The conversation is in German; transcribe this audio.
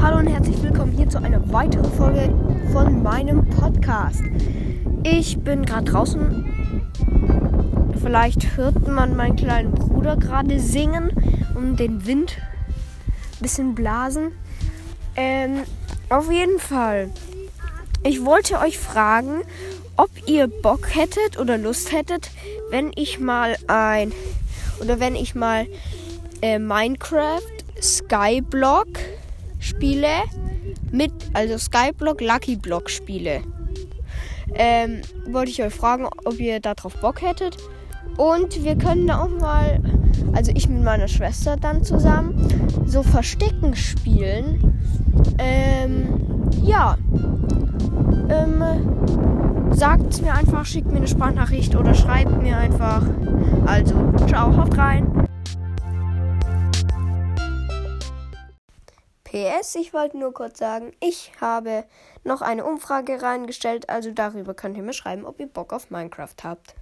Hallo und herzlich willkommen hier zu einer weiteren Folge von meinem Podcast. Ich bin gerade draußen. Vielleicht hört man meinen kleinen Bruder gerade singen und den Wind ein bisschen blasen. Ähm, auf jeden Fall. Ich wollte euch fragen, ob ihr Bock hättet oder Lust hättet, wenn ich mal ein oder wenn ich mal äh, Minecraft Skyblock spiele mit also Skyblock Lucky Block spiele. Ähm, wollte ich euch fragen, ob ihr darauf Bock hättet. Und wir können auch mal, also ich mit meiner Schwester dann zusammen, so Verstecken spielen. Ähm, ja. Ähm, sagt es mir einfach, schickt mir eine Sprachnachricht oder schreibt mir einfach. Also, ciao, haut rein. PS, ich wollte nur kurz sagen, ich habe noch eine Umfrage reingestellt, also darüber könnt ihr mir schreiben, ob ihr Bock auf Minecraft habt.